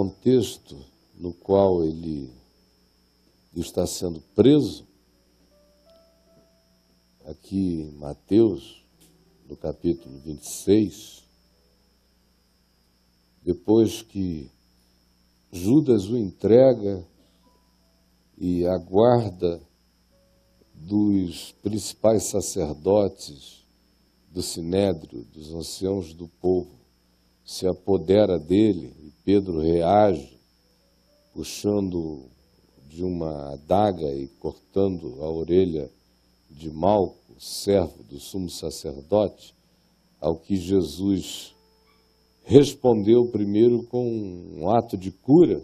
contexto no qual ele está sendo preso, aqui em Mateus, no capítulo 26, depois que Judas o entrega e aguarda dos principais sacerdotes do sinédrio, dos anciãos do povo, se apodera dele e Pedro reage, puxando de uma adaga e cortando a orelha de Malco, servo do sumo sacerdote, ao que Jesus respondeu primeiro com um ato de cura,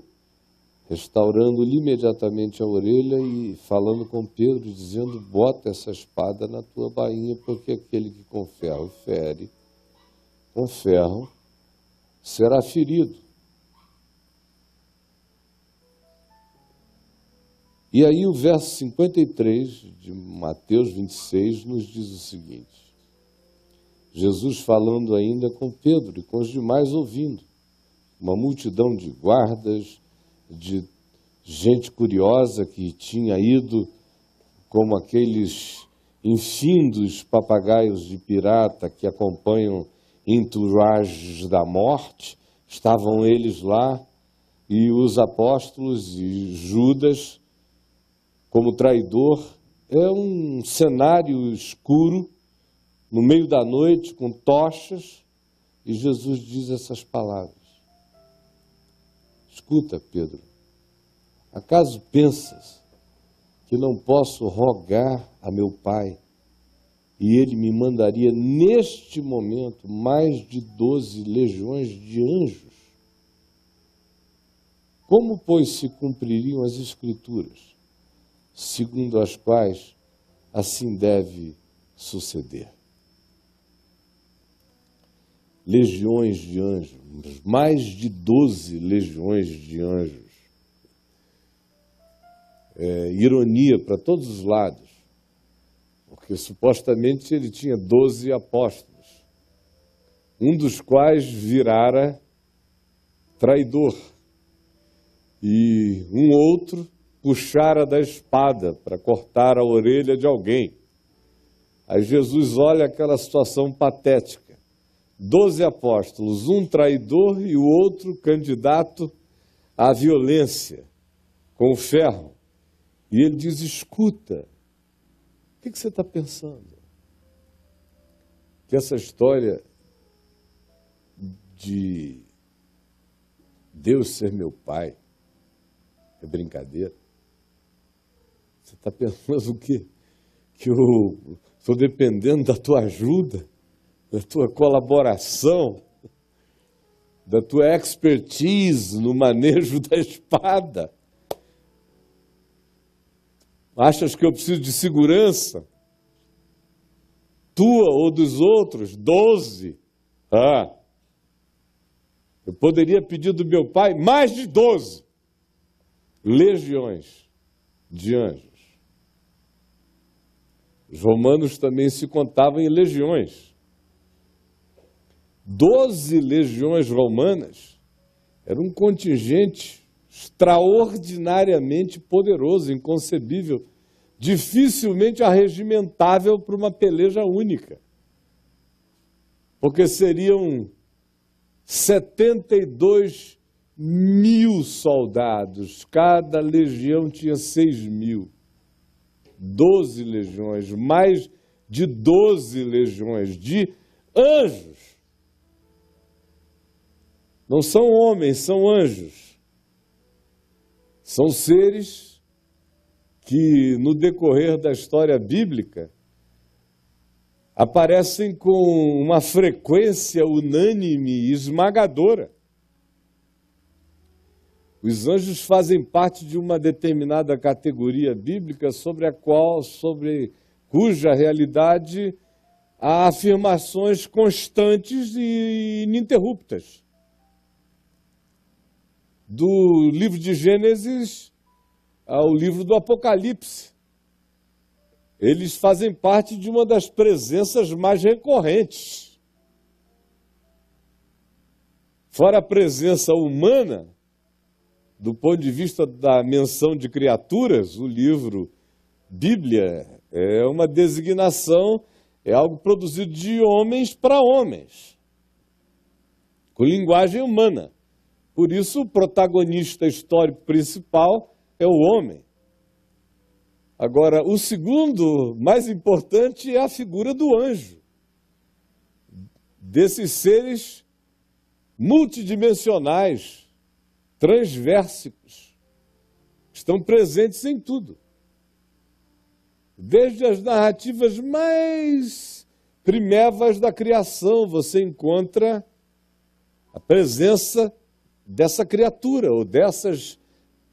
restaurando-lhe imediatamente a orelha e falando com Pedro, dizendo: Bota essa espada na tua bainha, porque aquele que com ferro fere, com ferro será ferido. E aí o verso 53 de Mateus 26 nos diz o seguinte: Jesus falando ainda com Pedro e com os demais ouvindo, uma multidão de guardas, de gente curiosa que tinha ido como aqueles infindos papagaios de pirata que acompanham entourages da morte, estavam eles lá e os apóstolos e Judas como traidor. É um cenário escuro no meio da noite, com tochas, e Jesus diz essas palavras. Escuta, Pedro, acaso pensas que não posso rogar a meu Pai e ele me mandaria neste momento mais de doze legiões de anjos? Como, pois, se cumpririam as Escrituras, segundo as quais assim deve suceder? legiões de anjos, mais de 12 legiões de anjos. É, ironia para todos os lados, porque supostamente ele tinha 12 apóstolos, um dos quais virara traidor, e um outro puxara da espada para cortar a orelha de alguém. Aí Jesus olha aquela situação patética doze apóstolos, um traidor e o outro candidato à violência, com o ferro. E ele diz: escuta, o que, que você está pensando? Que essa história de Deus ser meu pai é brincadeira? Você está pensando o quê? Que eu estou dependendo da tua ajuda? da tua colaboração, da tua expertise no manejo da espada. Achas que eu preciso de segurança? Tua ou dos outros? Doze. Ah. Eu poderia pedir do meu pai mais de doze legiões de anjos. Os romanos também se contavam em legiões. Doze legiões romanas era um contingente extraordinariamente poderoso, inconcebível, dificilmente arregimentável para uma peleja única. Porque seriam 72 mil soldados, cada legião tinha 6 mil. Doze legiões, mais de 12 legiões de anjos não são homens, são anjos. São seres que, no decorrer da história bíblica, aparecem com uma frequência unânime e esmagadora. Os anjos fazem parte de uma determinada categoria bíblica sobre a qual, sobre cuja realidade há afirmações constantes e ininterruptas do livro de Gênesis ao livro do Apocalipse. eles fazem parte de uma das presenças mais recorrentes. Fora a presença humana, do ponto de vista da menção de criaturas, o livro Bíblia é uma designação, é algo produzido de homens para homens, com linguagem humana. Por isso, o protagonista histórico principal é o homem. Agora, o segundo, mais importante, é a figura do anjo. Desses seres multidimensionais, transversicos, estão presentes em tudo. Desde as narrativas mais primevas da criação, você encontra a presença dessa criatura ou dessas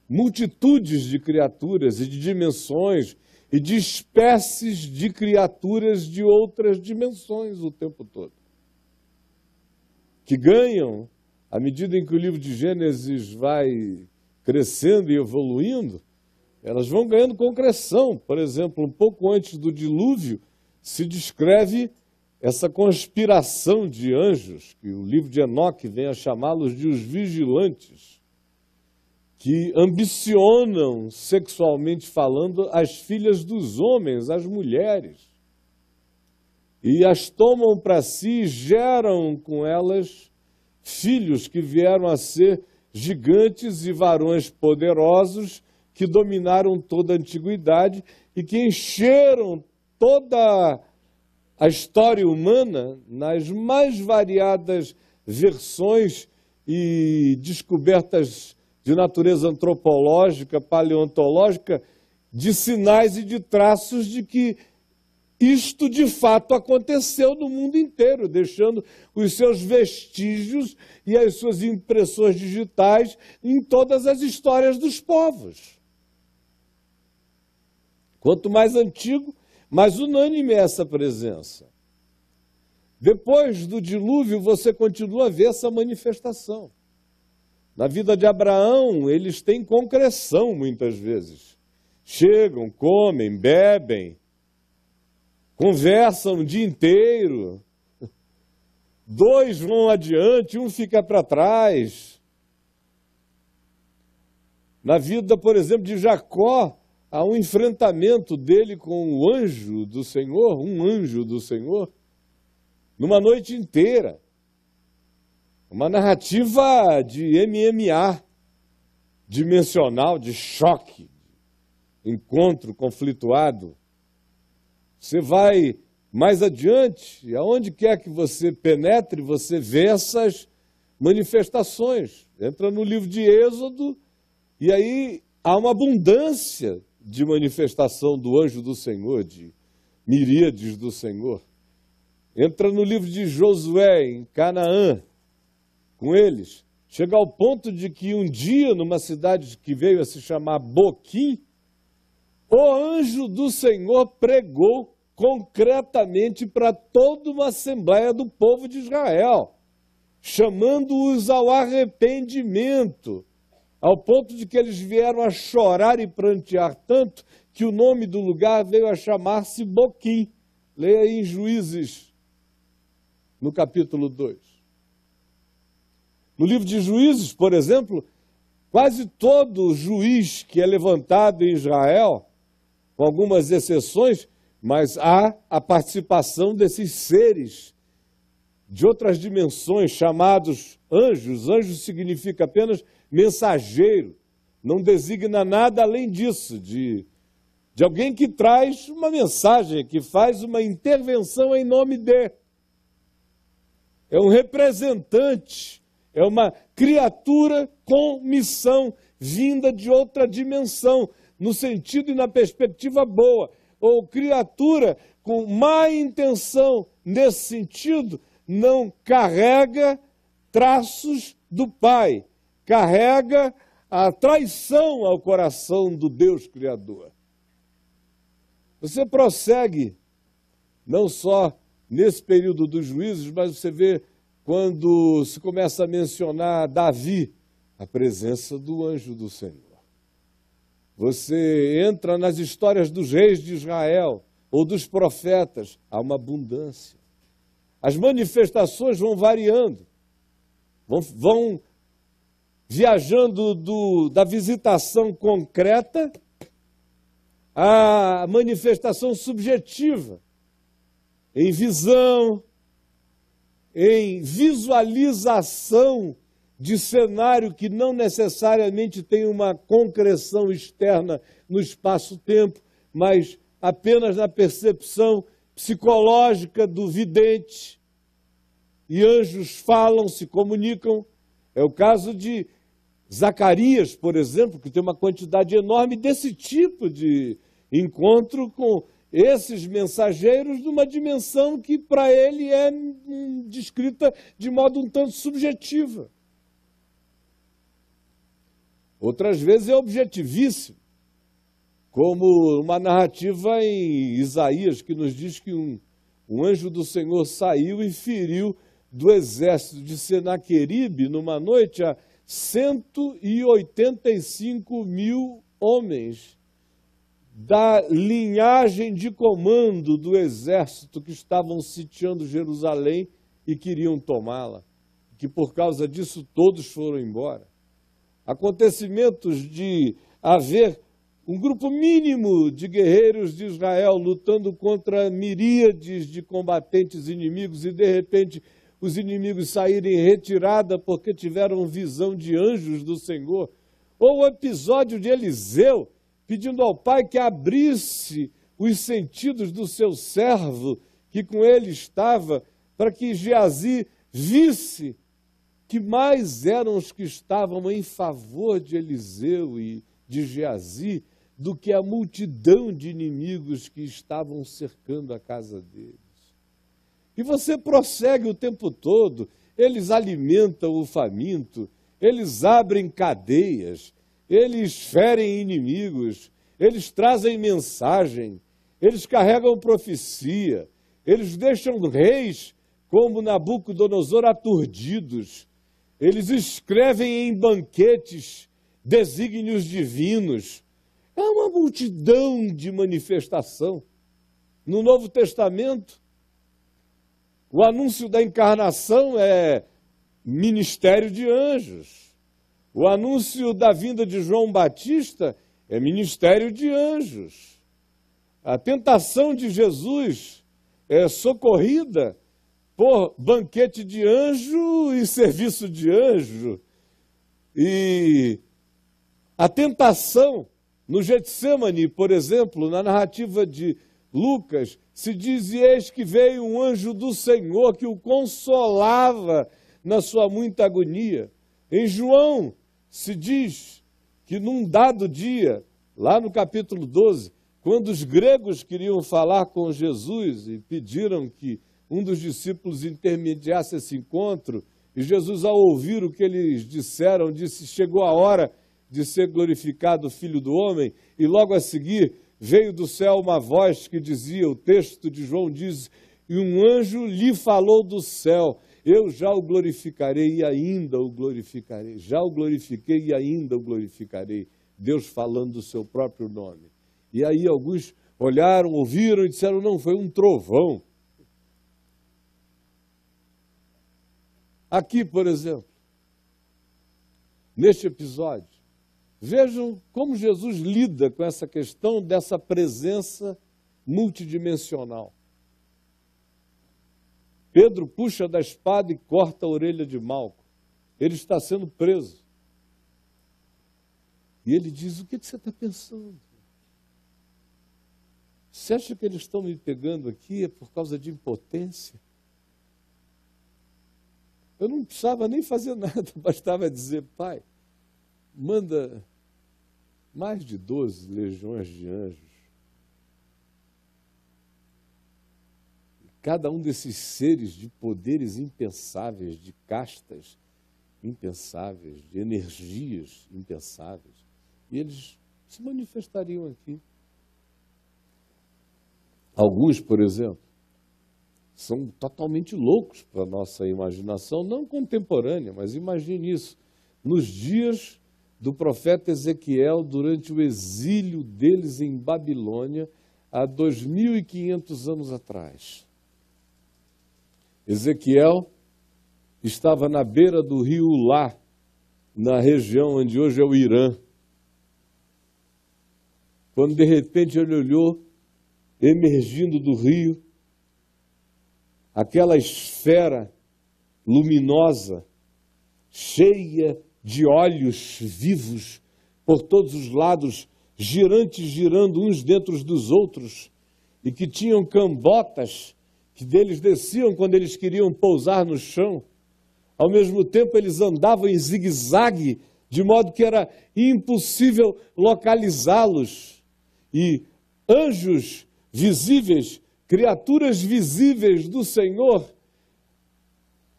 multitudes de criaturas e de dimensões e de espécies de criaturas de outras dimensões o tempo todo. Que ganham, à medida em que o livro de Gênesis vai crescendo e evoluindo, elas vão ganhando concreção. Por exemplo, um pouco antes do dilúvio, se descreve essa conspiração de anjos, que o livro de Enoque vem a chamá-los de os vigilantes, que ambicionam, sexualmente falando, as filhas dos homens, as mulheres, e as tomam para si, geram com elas filhos que vieram a ser gigantes e varões poderosos que dominaram toda a antiguidade e que encheram toda a história humana nas mais variadas versões e descobertas de natureza antropológica, paleontológica, de sinais e de traços de que isto de fato aconteceu no mundo inteiro, deixando os seus vestígios e as suas impressões digitais em todas as histórias dos povos. Quanto mais antigo, mais unânime é essa presença. Depois do dilúvio, você continua a ver essa manifestação. Na vida de Abraão, eles têm concreção muitas vezes. Chegam, comem, bebem, conversam o dia inteiro. Dois vão adiante, um fica para trás. Na vida, por exemplo, de Jacó, há um enfrentamento dele com o anjo do Senhor, um anjo do Senhor, numa noite inteira. Uma narrativa de MMA, dimensional, de choque, encontro conflituado. Você vai mais adiante, aonde quer que você penetre, você vê essas manifestações. Entra no livro de Êxodo, e aí há uma abundância de manifestação do anjo do Senhor, de miríades do Senhor. Entra no livro de Josué, em Canaã, com eles, chega ao ponto de que um dia, numa cidade que veio a se chamar Boquim, o anjo do Senhor pregou concretamente para toda uma assembleia do povo de Israel, chamando-os ao arrependimento, ao ponto de que eles vieram a chorar e prantear tanto que o nome do lugar veio a chamar-se Boquim. Leia em Juízes, no capítulo 2. No livro de Juízes, por exemplo, quase todo juiz que é levantado em Israel, com algumas exceções, mas há a participação desses seres de outras dimensões, chamados anjos. Anjo significa apenas mensageiro, não designa nada além disso, de, de alguém que traz uma mensagem, que faz uma intervenção em nome de. É um representante é uma criatura com missão, vinda de outra dimensão, no sentido e na perspectiva boa. Ou criatura com má intenção, nesse sentido, não carrega traços do Pai, carrega a traição ao coração do Deus Criador. Você prossegue, não só nesse período dos juízos, mas você vê quando se começa a mencionar Davi, a presença do anjo do Senhor. Você entra nas histórias dos reis de Israel, ou dos profetas, há uma abundância. As manifestações vão variando, vão, vão viajando do, da visitação concreta à manifestação subjetiva, em visão, em visualização de cenário que não necessariamente tem uma concreção externa no espaço-tempo, mas apenas na percepção psicológica do vidente. E anjos falam, se comunicam. É o caso de Zacarias, por exemplo, que tem uma quantidade enorme desse tipo de encontro com esses mensageiros numa dimensão que para ele é hum, descrita de modo um tanto subjetiva. Outras vezes é objetivíssimo, como uma narrativa em Isaías que nos diz que um, um anjo do Senhor saiu e feriu do exército de Senaqueribe numa noite a 185 mil homens da linhagem de comando do exército que estavam sitiando Jerusalém e queriam tomá-la, que por causa disso todos foram embora acontecimentos de haver um grupo mínimo de guerreiros de Israel lutando contra miríades de combatentes inimigos e de repente os inimigos saírem em retirada porque tiveram visão de anjos do Senhor. Ou o episódio de Eliseu pedindo ao pai que abrisse os sentidos do seu servo que com ele estava, para que Geazi visse que mais eram os que estavam em favor de Eliseu e de Geazi do que a multidão de inimigos que estavam cercando a casa deles. E você prossegue o tempo todo, eles alimentam o faminto, eles abrem cadeias, eles ferem inimigos, eles trazem mensagem, eles carregam profecia, eles deixam reis como Nabucodonosor aturdidos, eles escrevem em banquetes desígnios divinos. É uma multidão de manifestação. No Novo Testamento, o anúncio da encarnação é ministério de anjos. O anúncio da vinda de João Batista é ministério de anjos. A tentação de Jesus é socorrida por banquete de anjo e serviço de anjo. E a tentação no Getsemane, por exemplo, na narrativa de Lucas, se diz: e eis que veio um anjo do Senhor que o consolava na sua muita agonia. Em João se diz que num dado dia, lá no capítulo 12, quando os gregos queriam falar com Jesus e pediram que um dos discípulos intermediasse esse encontro, e Jesus, ao ouvir o que eles disseram, disse: Chegou a hora de ser glorificado o Filho do Homem, e logo a seguir veio do céu uma voz que dizia: o texto de João diz, e um anjo lhe falou do céu: Eu já o glorificarei e ainda o glorificarei. Já o glorifiquei e ainda o glorificarei. Deus falando do seu próprio nome. E aí alguns olharam, ouviram e disseram: Não, foi um trovão. Aqui, por exemplo, neste episódio, vejam como Jesus lida com essa questão dessa presença multidimensional. Pedro puxa da espada e corta a orelha de Malco. Ele está sendo preso. E ele diz: O que você está pensando? Você acha que eles estão me pegando aqui é por causa de impotência? Eu não precisava nem fazer nada, bastava dizer, pai, manda mais de 12 legiões de anjos. Cada um desses seres de poderes impensáveis, de castas impensáveis, de energias impensáveis. E eles se manifestariam aqui. Alguns, por exemplo, são totalmente loucos para a nossa imaginação, não contemporânea, mas imagine isso. Nos dias do profeta Ezequiel, durante o exílio deles em Babilônia, há 2.500 anos atrás. Ezequiel estava na beira do rio Lá, na região onde hoje é o Irã. Quando de repente ele olhou, emergindo do rio, aquela esfera luminosa, cheia de olhos vivos por todos os lados, girantes girando uns dentro dos outros, e que tinham cambotas que deles desciam quando eles queriam pousar no chão. Ao mesmo tempo, eles andavam em zigue-zague, de modo que era impossível localizá-los. E anjos visíveis, criaturas visíveis do Senhor,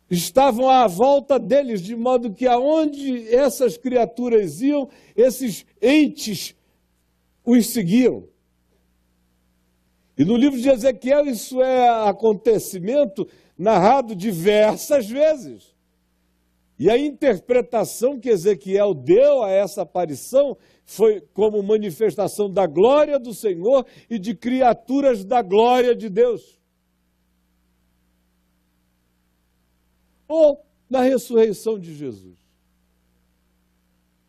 estavam à volta deles, de modo que aonde essas criaturas iam, esses entes os seguiam. E no livro de Ezequiel isso é acontecimento narrado diversas vezes. E a interpretação que Ezequiel deu a essa aparição foi como manifestação da glória do Senhor e de criaturas da glória de Deus. Ou na ressurreição de Jesus.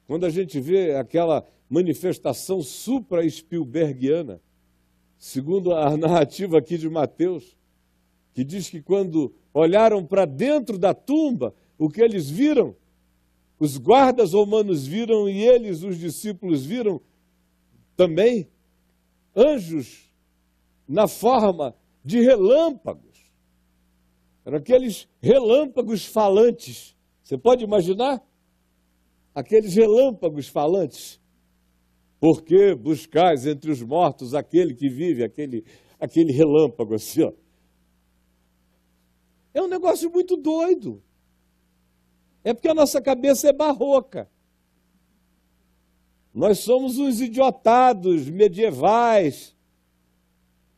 Quando a gente vê aquela manifestação supra-Spielbergiana, segundo a narrativa aqui de Mateus, que diz que quando olharam para dentro da tumba, o que eles viram, os guardas romanos viram e eles, os discípulos, viram também anjos na forma de relâmpagos. Eram aqueles relâmpagos falantes. Você pode imaginar? Aqueles relâmpagos falantes por que buscais entre os mortos aquele que vive, aquele, aquele relâmpago assim, ó? É um negócio muito doido. É porque a nossa cabeça é barroca. Nós somos uns idiotados medievais.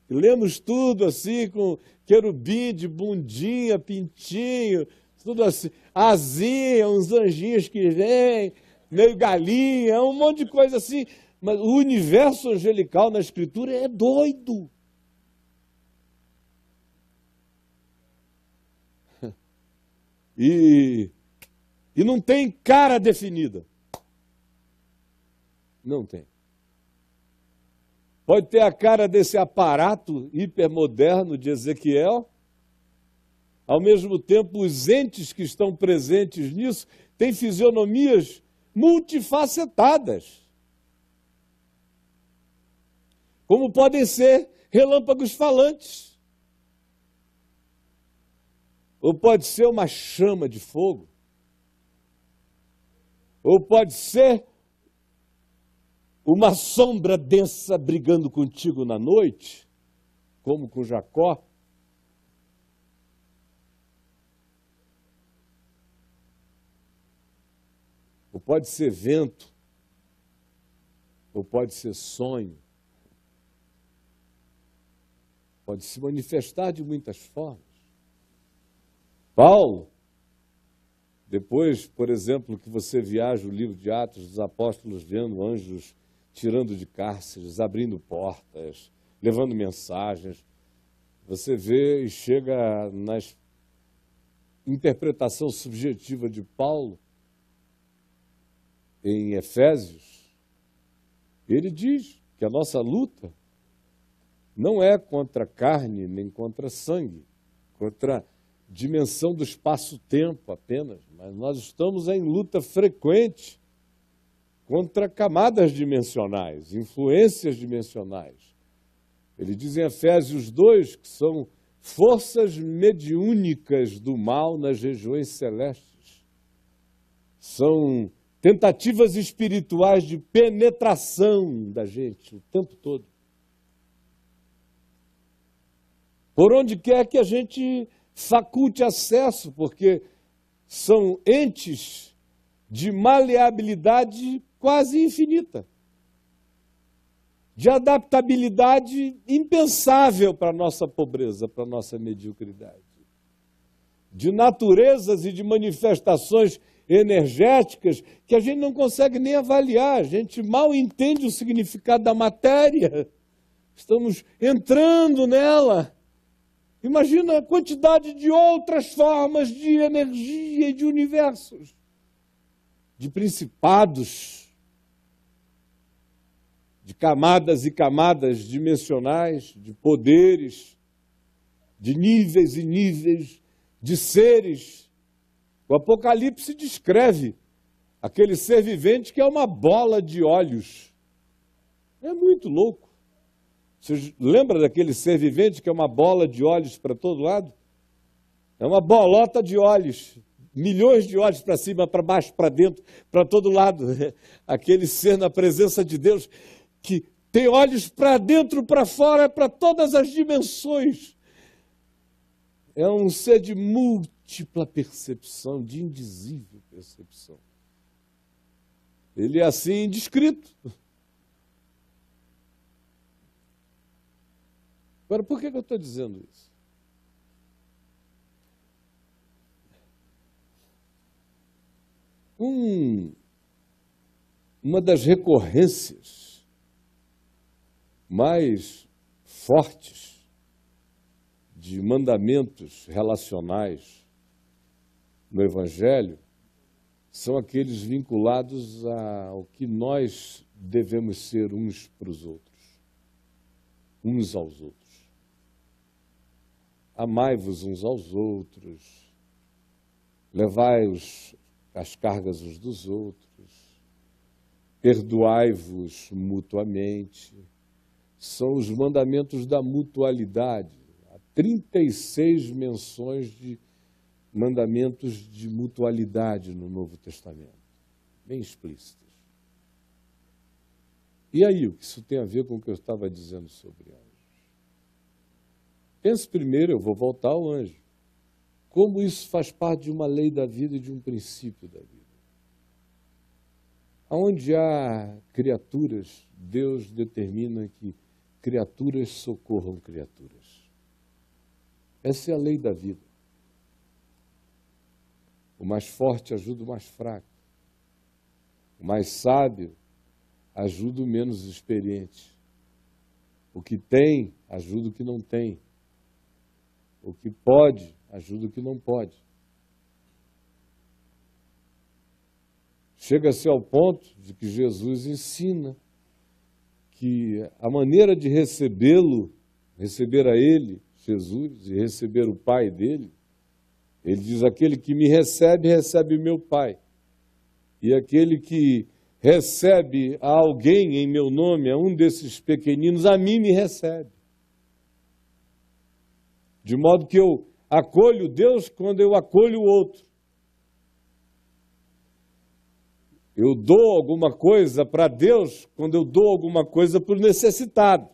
Lemos tudo assim, com querubim de bundinha, pintinho, tudo assim. Asinha, uns anjinhos que vêm, meio galinha, um monte de coisa assim. Mas o universo angelical na Escritura é doido. E, e não tem cara definida. Não tem. Pode ter a cara desse aparato hipermoderno de Ezequiel. Ao mesmo tempo, os entes que estão presentes nisso têm fisionomias multifacetadas como podem ser relâmpagos falantes, ou pode ser uma chama de fogo, ou pode ser uma sombra densa brigando contigo na noite, como com Jacó. Ou pode ser vento, ou pode ser sonho pode se manifestar de muitas formas. Paulo, depois, por exemplo, que você viaja o livro de Atos dos Apóstolos vendo anjos tirando de cárceres, abrindo portas, levando mensagens, você vê e chega na interpretação subjetiva de Paulo em Efésios, ele diz que a nossa luta não é contra carne nem contra sangue, contra dimensão do espaço-tempo apenas, mas nós estamos em luta frequente contra camadas dimensionais, influências dimensionais. Ele diz em Efésios 2 que são forças mediúnicas do mal nas regiões celestes. São tentativas espirituais de penetração da gente o tempo todo. por onde quer que a gente faculte acesso, porque são entes de maleabilidade quase infinita, de adaptabilidade impensável para a nossa pobreza, para a nossa mediocridade, de naturezas e de manifestações energéticas que a gente não consegue nem avaliar, a gente mal entende o significado da matéria Estamos entrando nela. Imagina a quantidade de outras formas de energia e de universos, de principados, de camadas e camadas dimensionais, de poderes, de níveis e níveis de seres. O Apocalipse descreve aquele ser vivente que é uma bola de olhos. É muito louco. Você lembra daquele ser vivente que é uma bola de olhos para todo lado? É uma bolota de olhos, milhões de olhos para cima, para baixo, para dentro, para todo lado. Aquele ser na presença de Deus que tem olhos para dentro, para fora, para todas as dimensões. É um ser de múltipla percepção, de indizível percepção. Ele é assim descrito. Agora, por que, eu estou dizendo isso? Um, uma das recorrências mais fortes de mandamentos relacionais no Evangelho são aqueles vinculados ao que nós devemos ser uns para os outros, uns aos outros. Amai-vos uns aos outros, levai os, as cargas uns dos outros, perdoai-vos mutuamente. São os mandamentos da mutualidade. Há 36 menções de mandamentos de mutualidade no Novo Testamento, bem explícitas. E aí, o que isso tem a ver com o que eu estava dizendo sobre ela? Pense primeiro, eu vou voltar ao anjo. Como isso faz parte de uma lei da vida e de um princípio da vida. Onde há criaturas, Deus determina que criaturas socorram criaturas. Essa é a lei da vida. O mais forte ajuda o mais fraco. O mais sábio ajuda o menos experiente. O que tem ajuda o que não tem. O que pode ajuda o que não pode. Chega-se ao ponto de que Jesus ensina que a maneira de recebê-lo, receber a Ele, Jesus, e receber o Pai dele, ele diz: aquele que me recebe, recebe meu Pai. E aquele que recebe a alguém em meu nome, a um desses pequeninos, a mim me recebe. De modo que eu acolho Deus quando eu acolho o outro. Eu dou alguma coisa para Deus quando eu dou alguma coisa para o necessitado.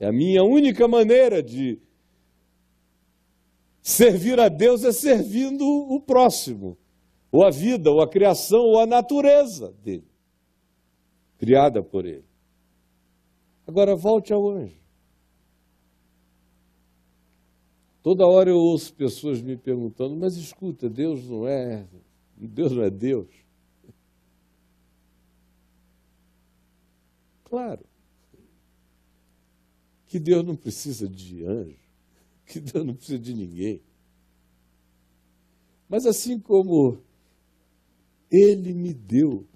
É a minha única maneira de servir a Deus é servindo o próximo, ou a vida, ou a criação, ou a natureza dele, criada por ele. Agora volte ao anjo. Toda hora eu ouço pessoas me perguntando, mas escuta, Deus não é, Deus não é Deus. Claro que Deus não precisa de anjo, que Deus não precisa de ninguém. Mas assim como Ele me deu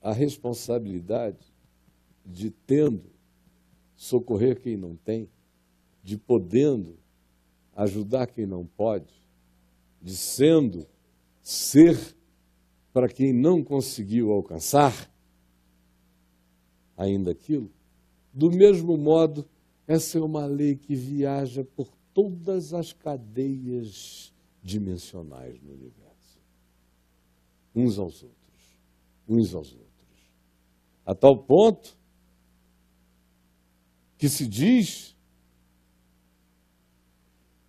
a responsabilidade de tendo socorrer quem não tem, de podendo ajudar quem não pode, de sendo ser para quem não conseguiu alcançar ainda aquilo. Do mesmo modo, essa é uma lei que viaja por todas as cadeias dimensionais no universo. Uns aos outros, uns aos outros. A tal ponto que se diz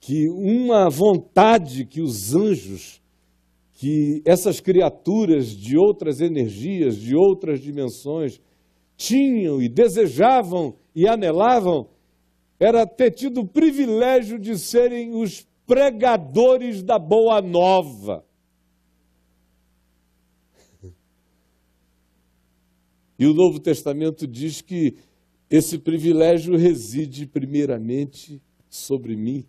que uma vontade que os anjos, que essas criaturas de outras energias, de outras dimensões, tinham e desejavam e anelavam, era ter tido o privilégio de serem os pregadores da boa nova. E o Novo Testamento diz que Esse privilégio reside primeiramente sobre mim,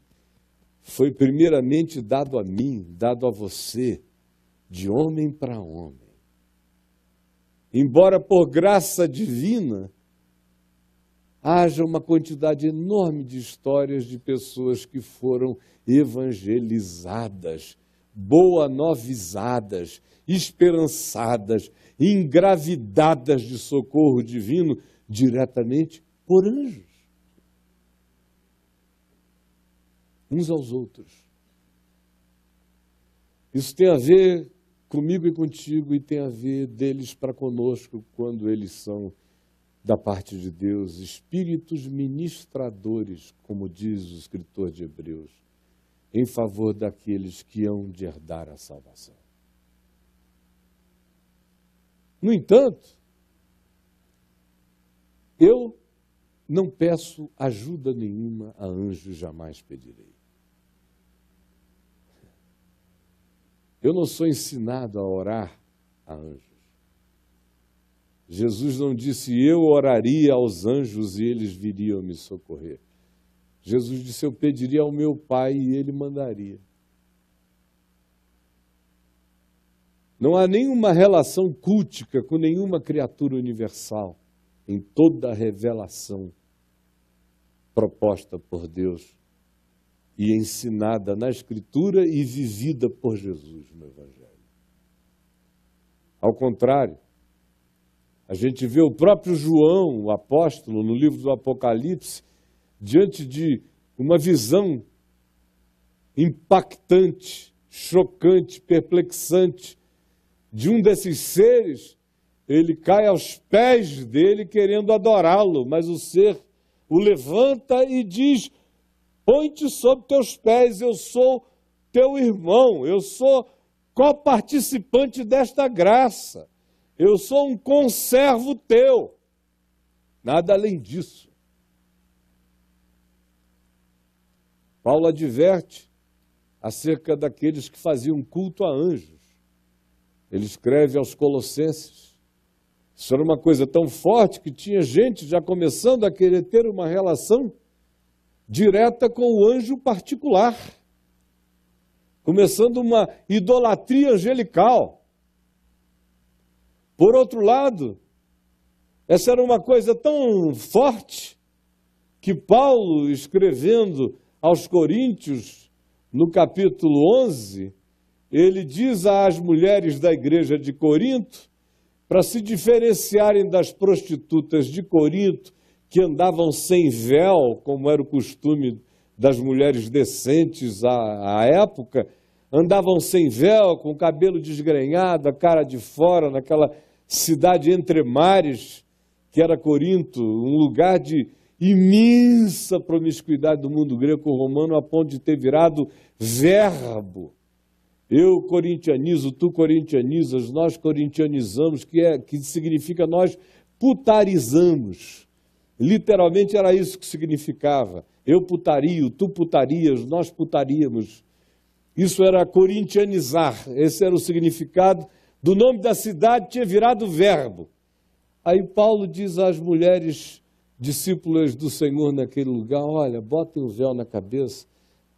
foi primeiramente dado a mim, dado a você, de homem para homem. Embora por graça divina haja uma quantidade enorme de histórias de pessoas que foram evangelizadas, boa-novizadas, esperançadas, engravidadas de socorro divino diretamente por anjos. Uns aos outros. Isso tem a ver comigo e contigo e tem a ver deles para conosco quando eles são da parte de Deus, espíritos ministradores, como diz o escritor de Hebreus, em favor daqueles que hão de herdar a salvação. No entanto, eu não peço ajuda nenhuma a anjos, jamais pedirei. Eu não sou ensinado a orar a anjos. Jesus não disse, eu oraria aos anjos e eles viriam me socorrer. Jesus disse, eu pediria ao meu Pai e ele mandaria. Não há nenhuma relação cultica com nenhuma criatura universal em toda a revelação proposta por Deus e ensinada na Escritura e vivida por Jesus no Evangelho. Ao contrário, a gente vê o próprio João, o apóstolo, no livro do Apocalipse, diante de uma visão impactante, chocante, perplexante de um desses seres, ele cai aos pés dele querendo adorá-lo, mas o ser o levanta e diz: Põe-te sob teus pés, eu sou teu irmão, eu sou coparticipante desta graça. Eu sou um conservo teu. Nada além disso. Paulo adverte acerca daqueles que faziam culto a anjos. Ele escreve aos Colossenses. Isso era uma coisa tão forte que tinha gente já começando a querer ter uma relação direta com o anjo particular, começando uma idolatria angelical. Por outro lado, essa era uma coisa tão forte que Paulo, escrevendo aos Coríntios, no capítulo 11, ele diz às mulheres da igreja de Corinto, para se diferenciarem das prostitutas de Corinto, que andavam sem véu, como era o costume das mulheres decentes à, à época, andavam sem véu, com o cabelo desgrenhado, a cara de fora, naquela cidade entre mares, que era Corinto, um lugar de imensa promiscuidade do mundo greco-romano, a ponto de ter virado verbo. Eu corintianizo, tu corintianizas, nós corintianizamos, que, é, que significa nós putarizamos. Literalmente era isso que significava. Eu putario, tu putarias, nós putaríamos. Isso era corintianizar, esse era o significado do nome da cidade tinha virado verbo. Aí Paulo diz às mulheres discípulas do Senhor naquele lugar: olha, botem um véu na cabeça,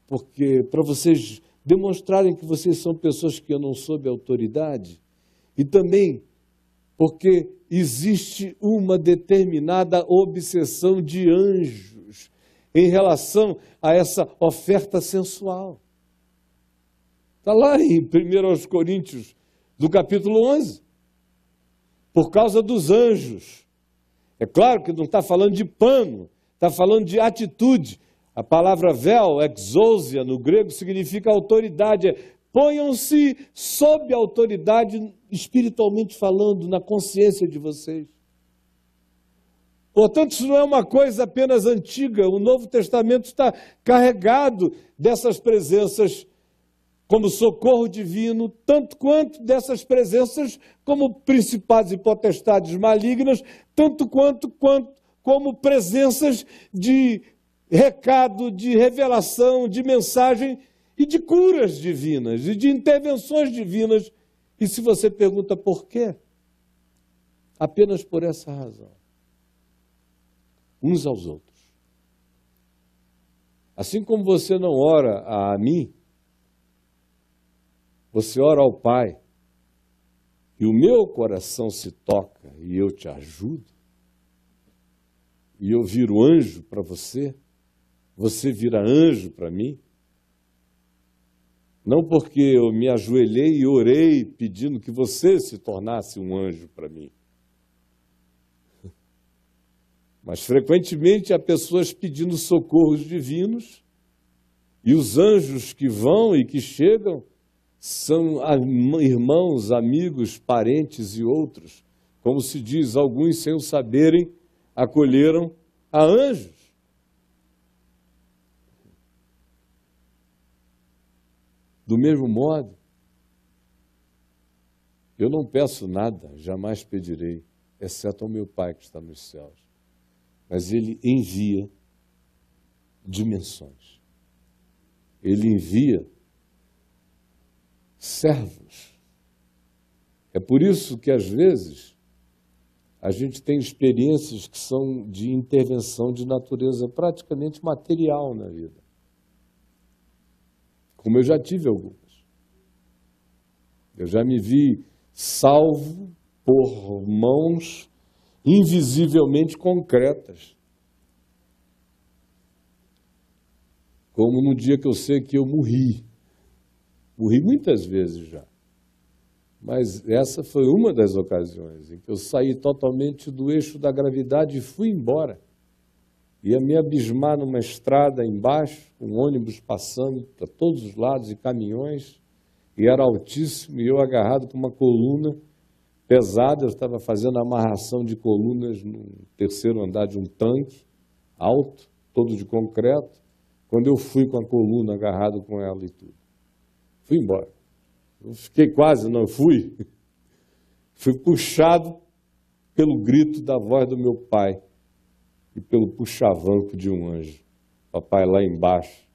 porque para vocês demonstrarem que vocês são pessoas que andam sob autoridade, e também porque existe uma determinada obsessão de anjos em relação a essa oferta sensual. Está lá em 1 Coríntios do capítulo 11. Por causa dos anjos. É claro que não está falando de pano, está falando de atitude. A palavra véu, exousia, no grego, significa autoridade. É, Ponham-se sob autoridade, espiritualmente falando, na consciência de vocês. Portanto, isso não é uma coisa apenas antiga. O Novo Testamento está carregado dessas presenças como socorro divino, tanto quanto dessas presenças como principados e potestades malignas, tanto quanto, quanto como presenças de recado, de revelação, de mensagem e de curas divinas e de intervenções divinas. E se você pergunta por quê? Apenas por essa razão. uns aos outros. Assim como você não ora a mim, você ora ao Pai, e o meu coração se toca e eu te ajudo, e eu viro anjo para você, você vira anjo para mim. Não porque eu me ajoelhei e orei pedindo que você se tornasse um anjo para mim. Mas frequentemente há pessoas pedindo socorros divinos e os anjos que vão e que chegam são irmãos, amigos, parentes e outros. Como se diz, alguns sem o saberem acolheram a anjos. Do mesmo modo, eu não peço nada, jamais pedirei, exceto ao meu Pai que está nos céus. Mas Ele envia dimensões. Ele envia servos. É por isso que, às vezes, a gente tem experiências que são de intervenção de natureza praticamente material na vida como eu já tive algumas. Eu já me vi salvo por mãos invisivelmente concretas. Como no dia que eu sei que eu morri. Morri muitas vezes já. Mas essa foi uma das ocasiões em que eu saí totalmente do eixo da gravidade e fui embora ia me abismar numa estrada embaixo, um ônibus passando para todos os lados e caminhões, e era altíssimo, e eu agarrado com uma coluna pesada, eu estava fazendo amarração de colunas no terceiro andar de um tanque, alto, todo de concreto, quando eu fui com a coluna agarrado com ela e tudo. Fui embora. Eu fiquei quase, não fui. Fui puxado pelo grito da voz do meu pai e pelo puxavanco de um anjo. Papai lá embaixo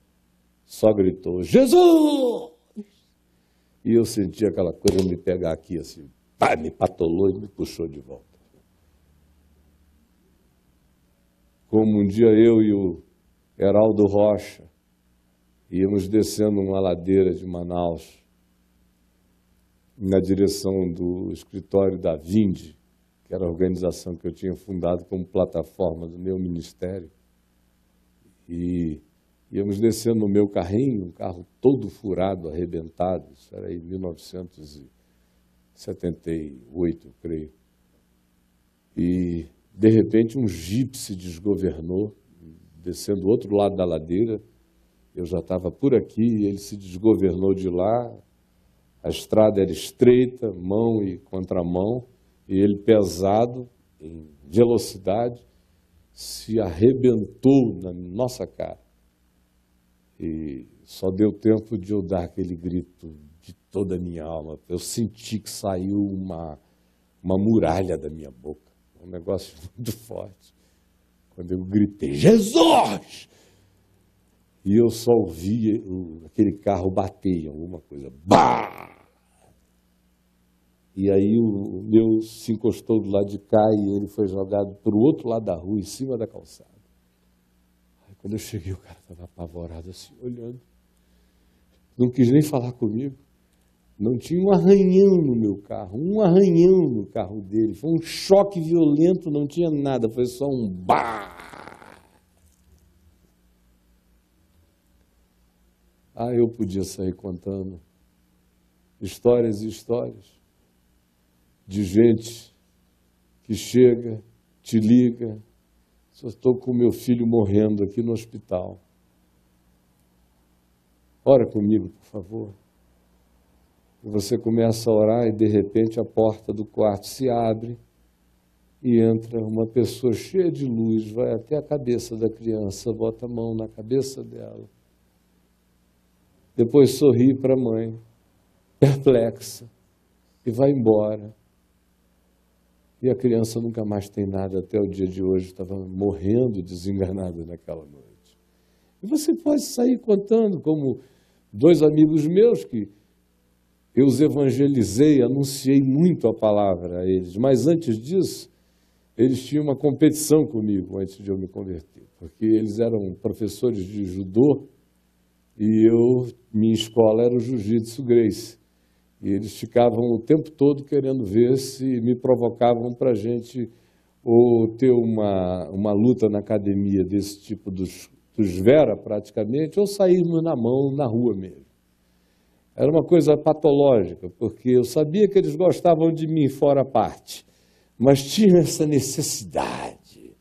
só gritou: Jesus! E eu senti aquela coisa me pegar aqui assim, pá, me patolou e me puxou de volta. Como um dia eu e o Heraldo Rocha íamos descendo uma ladeira de Manaus, na direção do escritório da Vinde, que era a organização que eu tinha fundado como plataforma do meu ministério. E íamos descendo no meu carrinho, um carro todo furado, arrebentado, isso era em 1978, eu creio. E, de repente, um jipe se desgovernou, descendo do outro lado da ladeira. Eu já estava por aqui, ele se desgovernou de lá. A estrada era estreita, mão e contramão e ele pesado, em velocidade, se arrebentou na nossa cara. E só deu tempo de eu dar aquele grito de toda a minha alma. Eu senti que saiu uma, uma muralha da minha boca, um negócio muito forte. Quando eu gritei, Jesus! E eu só ouvi aquele carro bater em alguma coisa. Bah! E aí o meu se encostou do lado de cá e ele foi jogado para o outro lado da rua, em cima da calçada. Aí, quando eu cheguei, o cara estava apavorado assim, olhando. Não quis nem falar comigo. Não tinha um arranhão no meu carro, um arranhão no carro dele. Foi um choque violento, não tinha nada, foi só um bah. Ah, eu podia sair contando histórias e histórias de gente que chega, te liga, só estou com meu filho morrendo aqui no hospital. Ora comigo, por favor. E você começa a orar e de repente a porta do quarto se abre e entra uma pessoa cheia de luz, vai até a cabeça da criança, bota a mão na cabeça dela. Depois sorri para a mãe, perplexa, e vai embora. E a criança nunca mais tem nada até o dia de hoje, estava morrendo desenganada naquela noite. E você pode sair contando, como dois amigos meus que eu os evangelizei, anunciei muito a palavra a eles, mas antes disso, eles tinham uma competição comigo antes de eu me converter, porque eles eram professores de judô e eu, minha escola era o Jiu-Jitsu Grace. E eles ficavam o tempo todo querendo ver se me provocavam para a gente ou ter uma, uma luta na academia desse tipo dos, dos Vera, praticamente, ou sairmos na mão na rua mesmo. Era uma coisa patológica, porque eu sabia que eles gostavam de mim fora a parte, mas tinha essa necessidade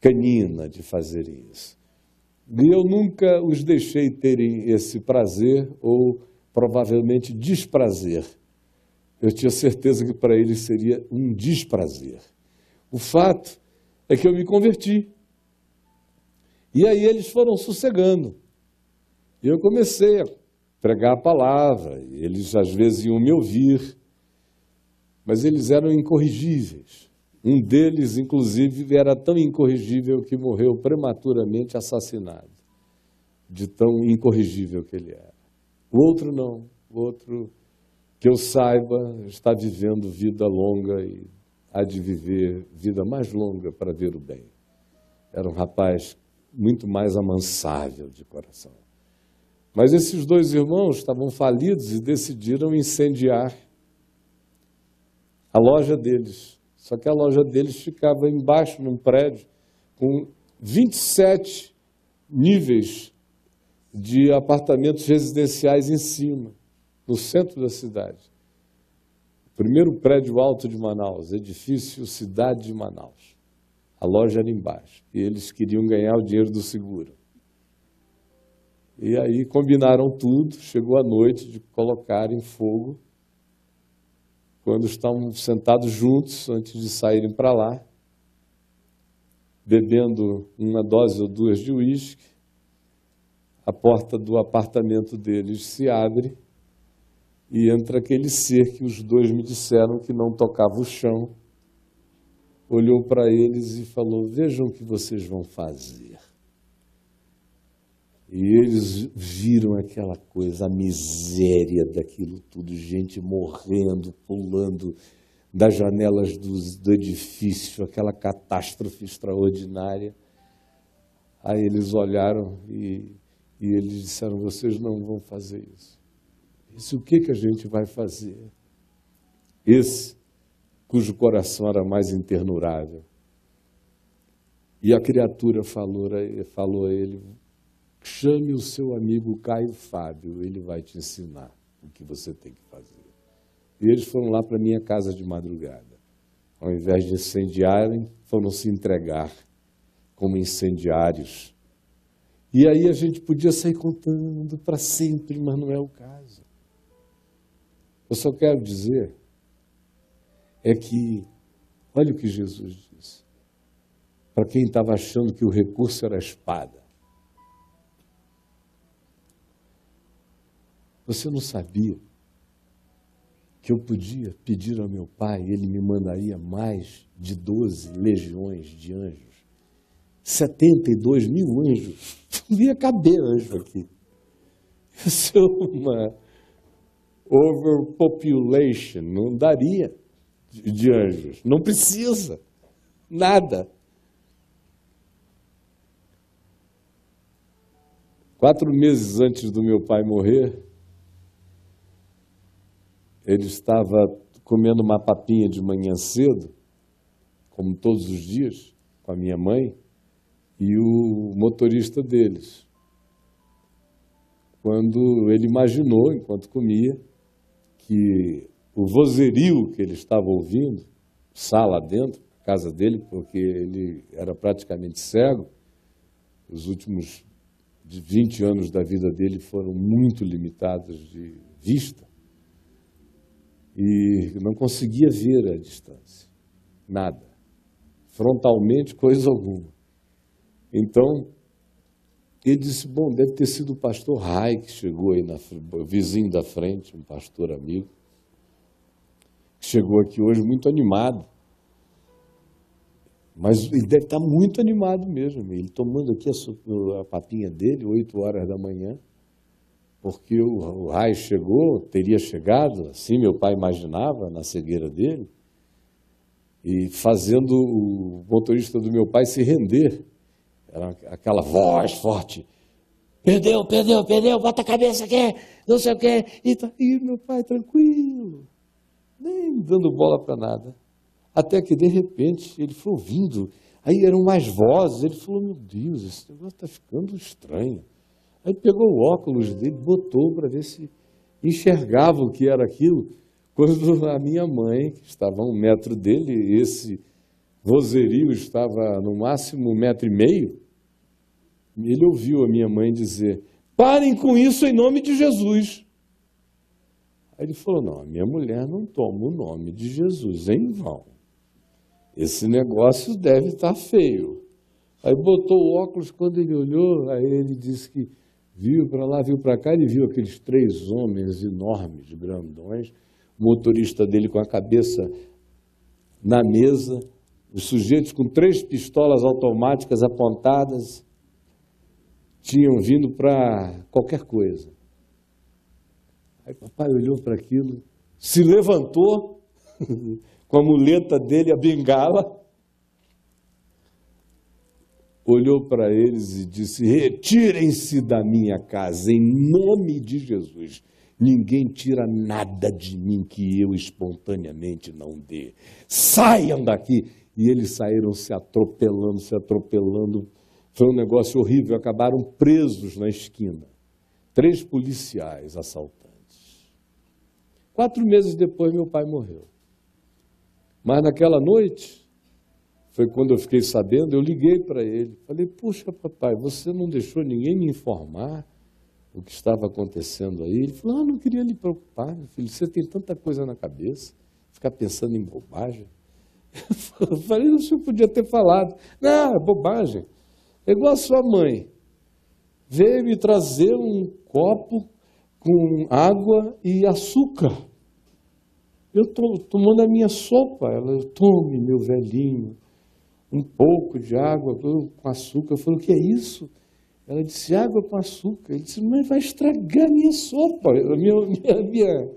canina de fazer isso. E eu nunca os deixei terem esse prazer ou provavelmente desprazer. Eu tinha certeza que para eles seria um desprazer. O fato é que eu me converti. E aí eles foram sossegando. E eu comecei a pregar a palavra, eles às vezes iam me ouvir, mas eles eram incorrigíveis. Um deles, inclusive, era tão incorrigível que morreu prematuramente assassinado, de tão incorrigível que ele era. O outro não, o outro, que eu saiba, está vivendo vida longa e há de viver vida mais longa para ver o bem. Era um rapaz muito mais amansável de coração. Mas esses dois irmãos estavam falidos e decidiram incendiar a loja deles. Só que a loja deles ficava embaixo, num prédio, com 27 níveis de apartamentos residenciais em cima, no centro da cidade. O primeiro prédio alto de Manaus, edifício Cidade de Manaus. A loja era embaixo. E eles queriam ganhar o dinheiro do seguro. E aí combinaram tudo, chegou a noite de colocar em fogo quando estão sentados juntos antes de saírem para lá, bebendo uma dose ou duas de uísque, a porta do apartamento deles se abre e entra aquele ser que os dois me disseram que não tocava o chão, olhou para eles e falou: Vejam o que vocês vão fazer. E eles viram aquela coisa, a miséria daquilo tudo, gente morrendo, pulando das janelas do, do edifício, aquela catástrofe extraordinária. Aí eles olharam e, e eles disseram: Vocês não vão fazer isso. Isso o que, que a gente vai fazer? Esse, cujo coração era mais internurável. E a criatura falou, falou a ele: Chame o seu amigo Caio Fábio, ele vai te ensinar o que você tem que fazer. E eles foram lá para minha casa de madrugada. Ao invés de incendiarem, foram se entregar como incendiários. E aí a gente podia sair contando para sempre, mas não é o caso. Eu só quero dizer é que, olha o que Jesus disse. Para quem estava achando que o recurso era a espada, Você não sabia que eu podia pedir ao meu pai, ele me mandaria mais de 12 legiões de anjos? 72 mil anjos. Não ia caber anjo aqui. Isso é uma overpopulation, não daria de anjos. Não precisa. Nada. Quatro meses antes do meu pai morrer, ele estava comendo uma papinha de manhã cedo, como todos os dias, com a minha mãe, e o motorista deles. Quando ele imaginou, enquanto comia, que o vozerio que ele estava ouvindo, sala dentro, casa dele, porque ele era praticamente cego, os últimos 20 anos da vida dele foram muito limitados de vista e não conseguia ver a distância, nada, frontalmente coisa alguma. Então, ele disse, bom, deve ter sido o pastor Rai que chegou aí, na, vizinho da frente, um pastor amigo, que chegou aqui hoje muito animado. Mas ele deve estar muito animado mesmo, ele tomando aqui a, a papinha dele, oito horas da manhã, porque o, o raio chegou, teria chegado, assim meu pai imaginava, na cegueira dele. e fazendo o motorista do meu pai se render. Era aquela voz forte. Perdeu, perdeu, perdeu, bota a cabeça aqui, não sei o quê. E, tá, e meu pai tranquilo, nem dando bola para nada. Até que, de repente, ele foi ouvindo. Aí eram mais vozes. Ele falou: Meu Deus, esse negócio está ficando estranho. Aí pegou o óculos dele, botou para ver se enxergava o que era aquilo. Quando a minha mãe, que estava a um metro dele, esse vozerio estava no máximo um metro e meio, ele ouviu a minha mãe dizer: Parem com isso em nome de Jesus. Aí ele falou: Não, a minha mulher não toma o nome de Jesus em vão esse negócio deve estar feio. Aí botou o óculos, quando ele olhou, aí ele disse que viu para lá, viu para cá, ele viu aqueles três homens enormes, grandões, o motorista dele com a cabeça na mesa, os sujeitos com três pistolas automáticas apontadas, tinham vindo para qualquer coisa. Aí papai olhou para aquilo, se levantou, com a muleta dele, a bengala, olhou para eles e disse: Retirem-se da minha casa, em nome de Jesus. Ninguém tira nada de mim que eu espontaneamente não dê. Saiam daqui! E eles saíram se atropelando, se atropelando. Foi um negócio horrível. Acabaram presos na esquina. Três policiais assaltantes. Quatro meses depois, meu pai morreu. Mas naquela noite, foi quando eu fiquei sabendo, eu liguei para ele. Falei, puxa, papai, você não deixou ninguém me informar o que estava acontecendo aí? Ele falou, ah, não queria lhe preocupar, meu filho, você tem tanta coisa na cabeça, ficar pensando em bobagem. Eu falei, o senhor podia ter falado. Não, é bobagem. É igual a sua mãe. Veio me trazer um copo com água e açúcar. Eu estou tomando a minha sopa. Ela, tome, meu velhinho, um pouco de água com açúcar. Eu falei, o que é isso? Ela disse, água com açúcar. Ele disse, mas vai estragar a minha sopa, a minha, minha, minha,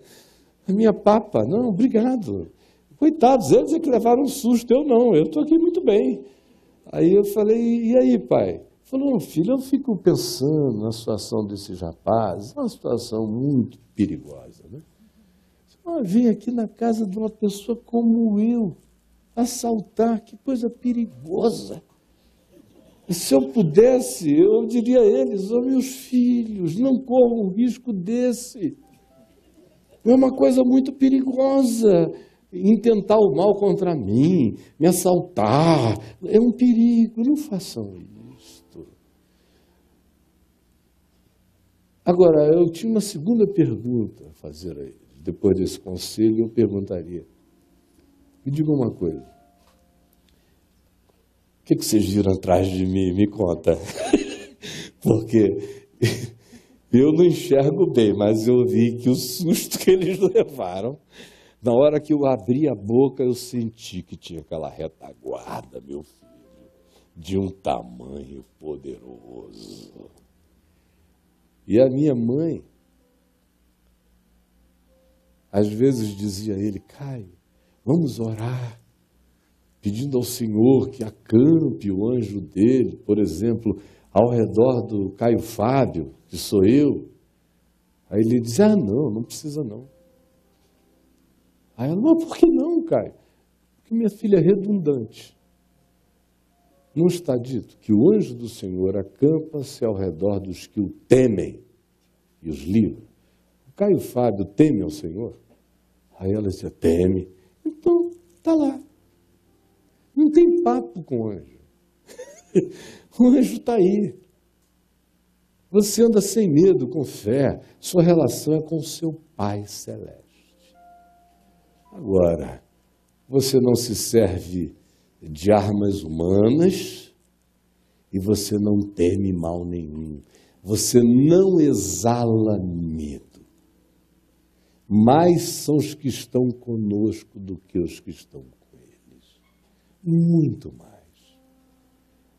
a minha papa. Não, obrigado. Coitados, eles é que levaram um susto, eu não, eu estou aqui muito bem. Aí eu falei, e aí, pai? Falou, filho, eu fico pensando na situação desses rapazes, uma situação muito perigosa, né? Ah, vem aqui na casa de uma pessoa como eu, assaltar, que coisa perigosa. E se eu pudesse, eu diria a eles, oh, meus filhos, não corram um risco desse. É uma coisa muito perigosa intentar o mal contra mim, me assaltar. É um perigo, não façam isto. Agora, eu tinha uma segunda pergunta a fazer a ele depois desse conselho, eu perguntaria: me diga uma coisa. O que, que vocês viram atrás de mim? Me conta. Porque eu não enxergo bem, mas eu vi que o susto que eles levaram, na hora que eu abri a boca, eu senti que tinha aquela retaguarda, meu filho, de um tamanho poderoso. E a minha mãe, às vezes dizia ele, Caio, vamos orar, pedindo ao Senhor que acampe o anjo dele, por exemplo, ao redor do Caio Fábio, que sou eu. Aí ele diz, ah, não, não precisa não. Aí ela, mas por que não, Caio? Porque minha filha é redundante. Não está dito que o anjo do Senhor acampa-se ao redor dos que o temem e os livra. Caio Fábio teme ao Senhor? Aí ela disse, teme. Então, está lá. Não tem papo com o anjo. o anjo está aí. Você anda sem medo, com fé. Sua relação é com o seu Pai Celeste. Agora, você não se serve de armas humanas e você não teme mal nenhum. Você não exala medo mais são os que estão conosco do que os que estão com eles. Muito mais.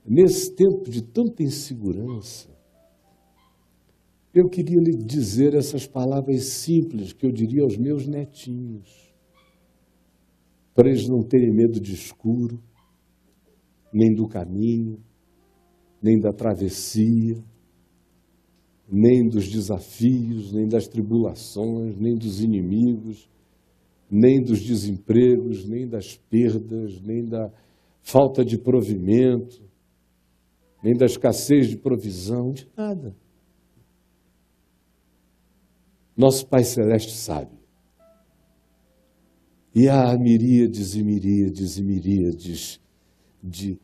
Nesse tempo de tanta insegurança, eu queria lhe dizer essas palavras simples que eu diria aos meus netinhos. Para eles não terem medo de escuro, nem do caminho, nem da travessia, nem dos desafios, nem das tribulações, nem dos inimigos, nem dos desempregos, nem das perdas, nem da falta de provimento, nem da escassez de provisão, de nada. Nosso Pai Celeste sabe. E há miríades e miríades e miríades de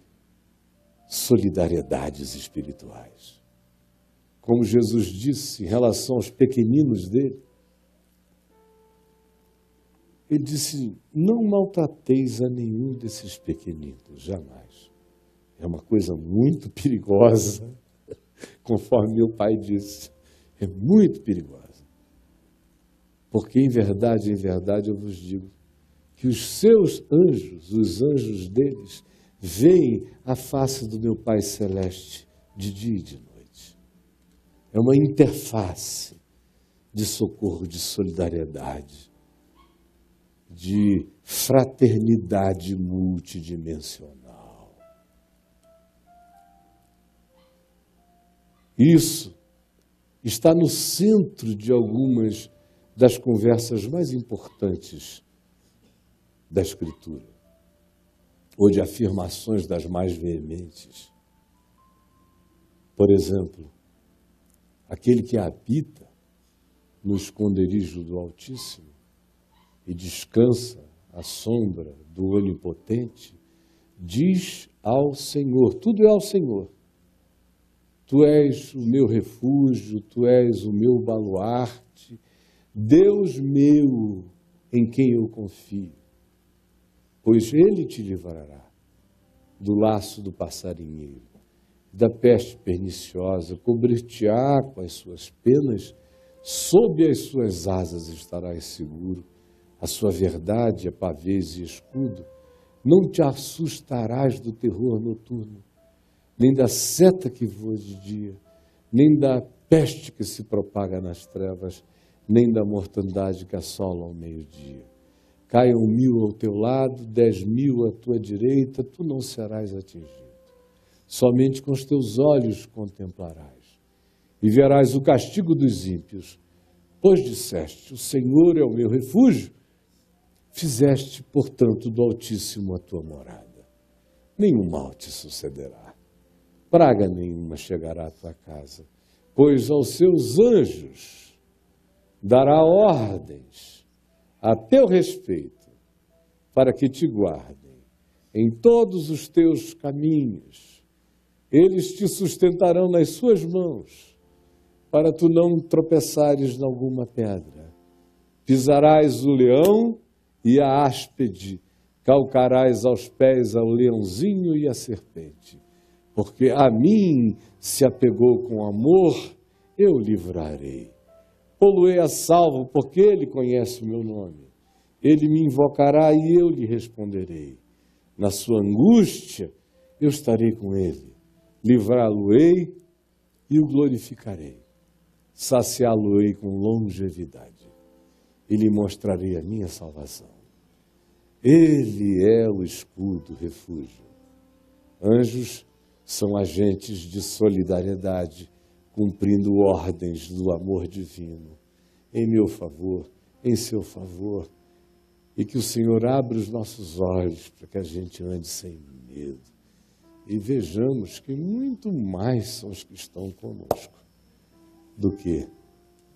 solidariedades espirituais. Como Jesus disse em relação aos pequeninos dele, ele disse: Não maltrateis a nenhum desses pequeninos, jamais. É uma coisa muito perigosa, conforme meu pai disse. É muito perigosa. Porque em verdade, em verdade, eu vos digo que os seus anjos, os anjos deles, veem a face do meu Pai Celeste de dia e de noite. É uma interface de socorro, de solidariedade, de fraternidade multidimensional. Isso está no centro de algumas das conversas mais importantes da Escritura, ou de afirmações das mais veementes. Por exemplo, aquele que habita no esconderijo do Altíssimo e descansa à sombra do Onipotente, diz ao Senhor: tudo é ao Senhor. Tu és o meu refúgio, tu és o meu baluarte, Deus meu em quem eu confio pois ele te livrará do laço do passarinheiro, da peste perniciosa, cobrir-te-á com as suas penas, sob as suas asas estarás seguro, a sua verdade é pavês e escudo, não te assustarás do terror noturno, nem da seta que voa de dia, nem da peste que se propaga nas trevas, nem da mortandade que assola ao meio-dia. Caiam mil ao teu lado, dez mil à tua direita, tu não serás atingido. Somente com os teus olhos contemplarás e verás o castigo dos ímpios. Pois disseste: O Senhor é o meu refúgio, fizeste, portanto, do Altíssimo a tua morada. Nenhum mal te sucederá, praga nenhuma chegará à tua casa, pois aos seus anjos dará ordens a teu respeito, para que te guardem em todos os teus caminhos. Eles te sustentarão nas suas mãos, para tu não tropeçares alguma pedra. Pisarás o leão e a áspide, calcarás aos pés ao leãozinho e a serpente. Porque a mim se apegou com amor, eu livrarei poluei a salvo, porque ele conhece o meu nome. Ele me invocará e eu lhe responderei. Na sua angústia, eu estarei com ele. Livrá-lo-ei e o glorificarei. Saciá-lo-ei com longevidade e lhe mostrarei a minha salvação. Ele é o escudo, refúgio. Anjos são agentes de solidariedade cumprindo ordens do amor divino, em meu favor, em seu favor, e que o Senhor abra os nossos olhos para que a gente ande sem medo e vejamos que muito mais são os que estão conosco do que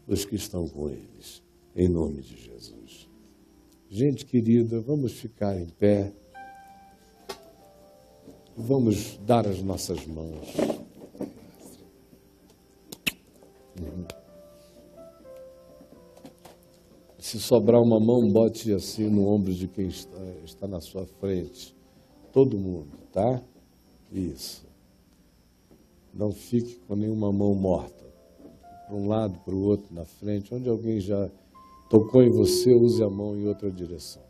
os que estão com eles, em nome de Jesus. Gente querida, vamos ficar em pé, vamos dar as nossas mãos. Se sobrar uma mão, bote assim no ombro de quem está, está na sua frente. Todo mundo, tá? Isso. Não fique com nenhuma mão morta. Para um lado, para o outro, na frente. Onde alguém já tocou em você, use a mão em outra direção.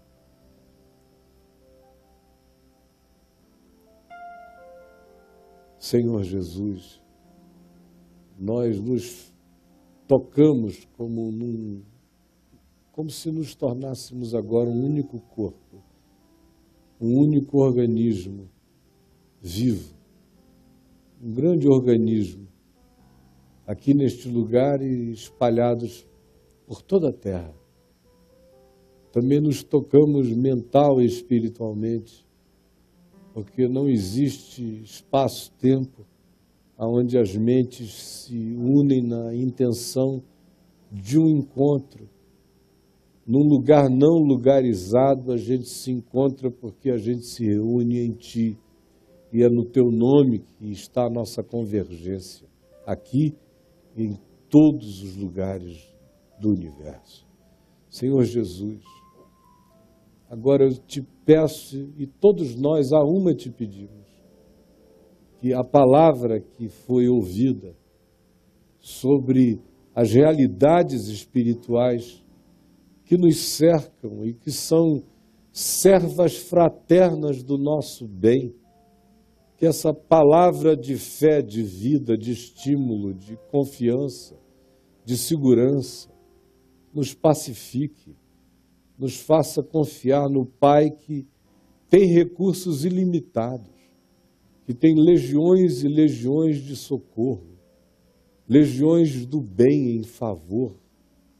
Senhor Jesus, nós nos tocamos como num como se nos tornássemos agora um único corpo um único organismo vivo, um grande organismo, aqui neste lugar e espalhados por toda a terra. Também nos tocamos mental e espiritualmente, porque não existe espaço-tempo onde as mentes se unem na intenção de um encontro. Num lugar não lugarizado, a gente se encontra porque a gente se reúne em Ti. E é no Teu nome que está a nossa convergência, aqui e em todos os lugares do universo. Senhor Jesus, agora eu te peço, e todos nós a uma te pedimos, que a palavra que foi ouvida sobre as realidades espirituais que nos cercam e que são servas fraternas do nosso bem, que essa palavra de fé, de vida, de estímulo, de confiança, de segurança, nos pacifique, nos faça confiar no Pai que tem recursos ilimitados, que tem legiões e legiões de socorro, legiões do bem em favor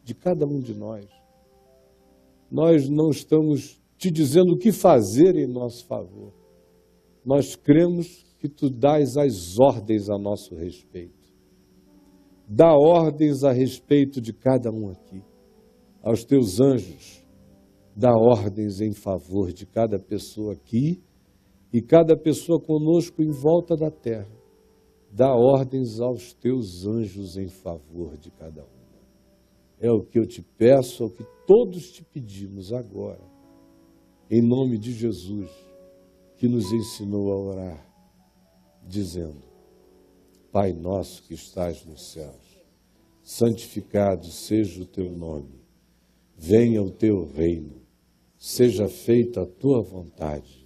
de cada um de nós. Nós não estamos te dizendo o que fazer em nosso favor. Nós cremos que tu dás as ordens a nosso respeito. Dá ordens a respeito de cada um aqui aos teus anjos, dá ordens em favor de cada pessoa aqui e cada pessoa conosco em volta da terra. Dá ordens aos teus anjos em favor de cada uma. É o que eu te peço, é o que todos te pedimos agora, em nome de Jesus, que nos ensinou a orar, dizendo: Pai nosso que estás nos céus, santificado seja o teu nome venha o teu reino, seja feita a tua vontade,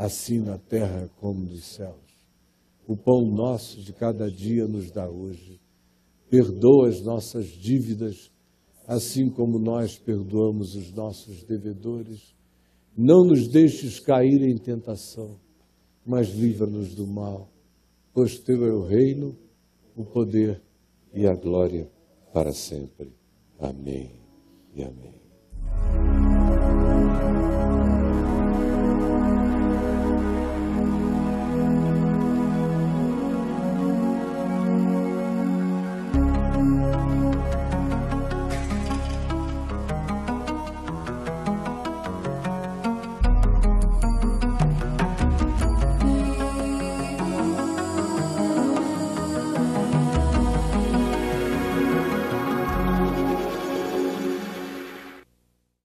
assim na terra como nos céus. O pão nosso de cada dia nos dá hoje. Perdoa as nossas dívidas, assim como nós perdoamos os nossos devedores. Não nos deixes cair em tentação, mas livra-nos do mal, pois teu é o reino, o poder e a glória para sempre. Amém e amém.